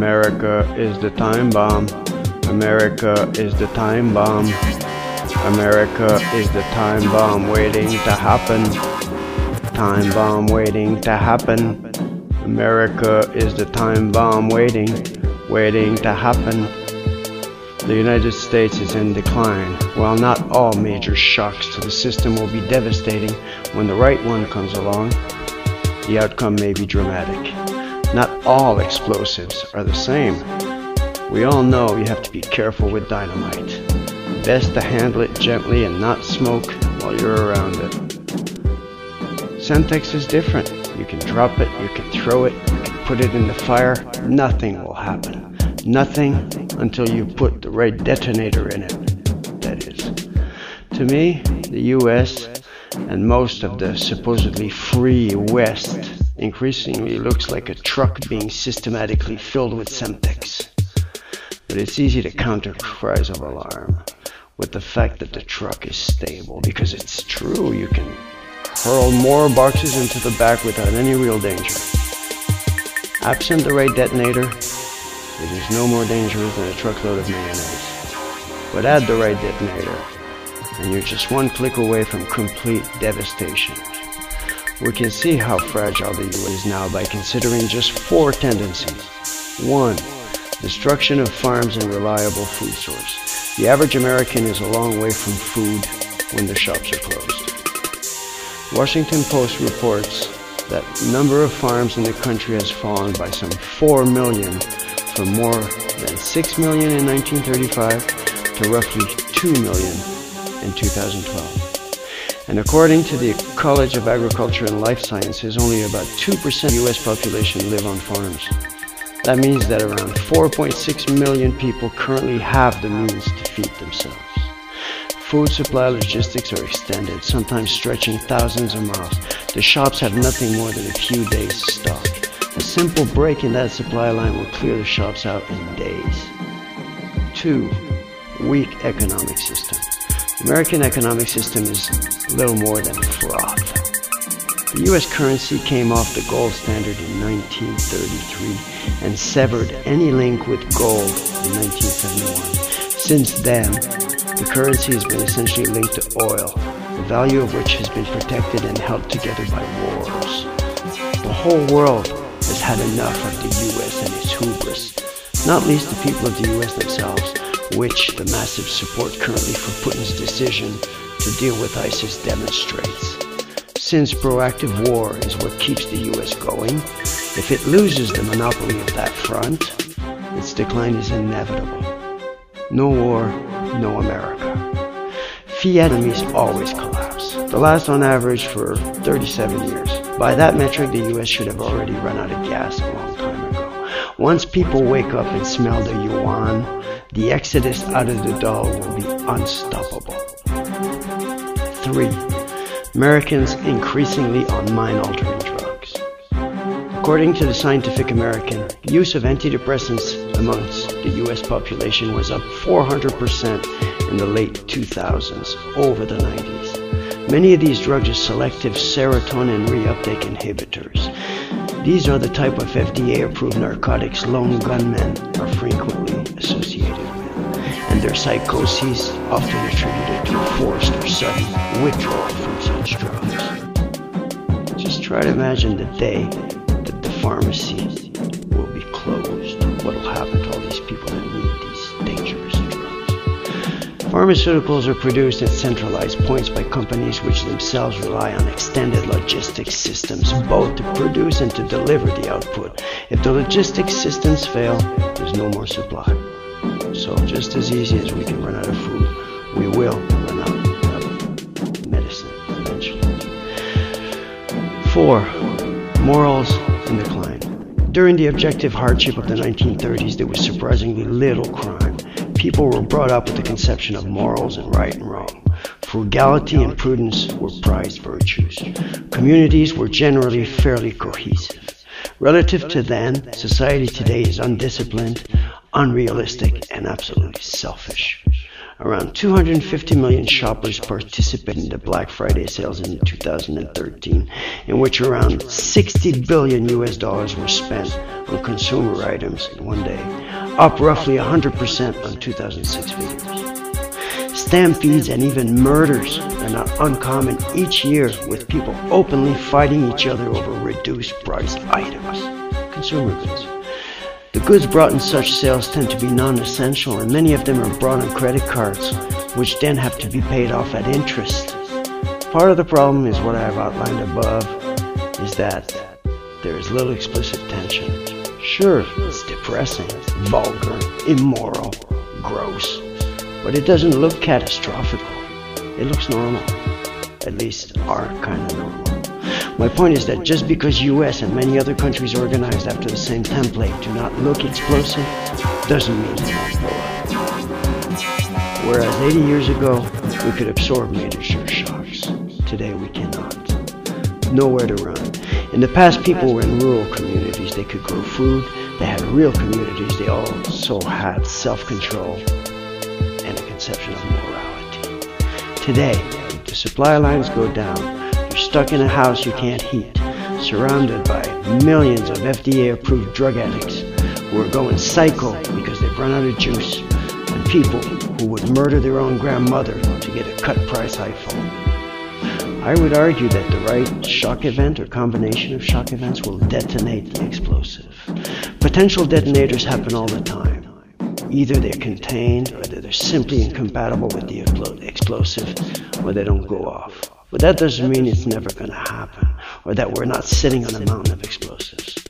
America is the time bomb. America is the time bomb. America is the time bomb waiting to happen. Time bomb waiting to happen. America is the time bomb waiting, waiting to happen. The United States is in decline. While not all major shocks to the system will be devastating, when the right one comes along, the outcome may be dramatic. Not all explosives are the same. We all know you have to be careful with dynamite. Best to handle it gently and not smoke while you're around it. Semtex is different. You can drop it, you can throw it, you can put it in the fire, nothing will happen. Nothing until you put the right detonator in it, that is. To me, the US and most of the supposedly free West increasingly looks like a truck being systematically filled with Semtex. But it's easy to counter cries of alarm with the fact that the truck is stable because it's true you can hurl more boxes into the back without any real danger. Absent the right detonator, it is no more dangerous than a truckload of mayonnaise. But add the right detonator, and you're just one click away from complete devastation. We can see how fragile the U.S. is now by considering just four tendencies. One, destruction of farms and reliable food source. The average American is a long way from food when the shops are closed. Washington Post reports that number of farms in the country has fallen by some 4 million from more than 6 million in 1935 to roughly 2 million in 2012. And according to the College of Agriculture and Life Sciences, only about 2% of the US population live on farms. That means that around 4.6 million people currently have the means to feed themselves. Food supply logistics are extended, sometimes stretching thousands of miles. The shops have nothing more than a few days' stock. A simple break in that supply line will clear the shops out in days. 2. Weak economic system. The American economic system is little more than a froth. The US currency came off the gold standard in 1933 and severed any link with gold in 1971. Since then, the currency has been essentially linked to oil, the value of which has been protected and held together by wars. The whole world has had enough of the US and its hubris, not least the people of the US themselves which the massive support currently for Putin's decision to deal with ISIS demonstrates. Since proactive war is what keeps the US going, if it loses the monopoly of that front, its decline is inevitable. No war, no America. Fiat enemies always collapse, the last on average for 37 years. By that metric, the US should have already run out of gas a long time ago. Once people wake up and smell the yuan, the exodus out of the dollar will be unstoppable. 3. Americans increasingly on mind-altering drugs. According to the Scientific American, use of antidepressants amongst the US population was up 400% in the late 2000s over the 90s. Many of these drugs are selective serotonin reuptake inhibitors. These are the type of FDA-approved narcotics lone gunmen are frequently associated with, and their psychoses often attributed to forced or sudden withdrawal from such drugs. Just try to imagine the day that the pharmacy Pharmaceuticals are produced at centralized points by companies which themselves rely on extended logistics systems, both to produce and to deliver the output. If the logistics systems fail, there's no more supply. So just as easy as we can run out of food, we will run out of medicine eventually. Four, morals in decline. During the objective hardship of the 1930s, there was surprisingly little crime. People were brought up with the conception of morals and right and wrong. Frugality and prudence were prized virtues. Communities were generally fairly cohesive. Relative to then, society today is undisciplined, unrealistic, and absolutely selfish. Around 250 million shoppers participated in the Black Friday sales in 2013, in which around 60 billion US dollars were spent on consumer items in one day, up roughly 100% on 2006 figures. Stampedes and even murders are not uncommon each year with people openly fighting each other over reduced price items, consumer goods. The goods brought in such sales tend to be non-essential and many of them are brought on credit cards, which then have to be paid off at interest. Part of the problem is what I have outlined above, is that there is little explicit tension. Sure, depressing, vulgar, immoral, gross, but it doesn't look catastrophic. It looks normal. At least our kind of normal. My point is that just because US and many other countries organized after the same template do not look explosive, doesn't mean they won't blow. Whereas 80 years ago, we could absorb major shocks. Today we cannot. Nowhere to run. In the past, people were in rural communities. They could grow food. They had real communities. They also had self-control and a conception of morality. Today, the supply lines go down You're stuck in a house you can't heat, surrounded by millions of FDA approved drug addicts who are going psycho because they've run out of juice, and people who would murder their own grandmother to get a cut price iPhone. I would argue that the right shock event or combination of shock events will detonate the explosive. Potential detonators happen all the time. Either they're contained, or they're simply incompatible with the explosive, or they don't go off. But that doesn't mean it's never going to happen or that we're not sitting on a mountain of explosives.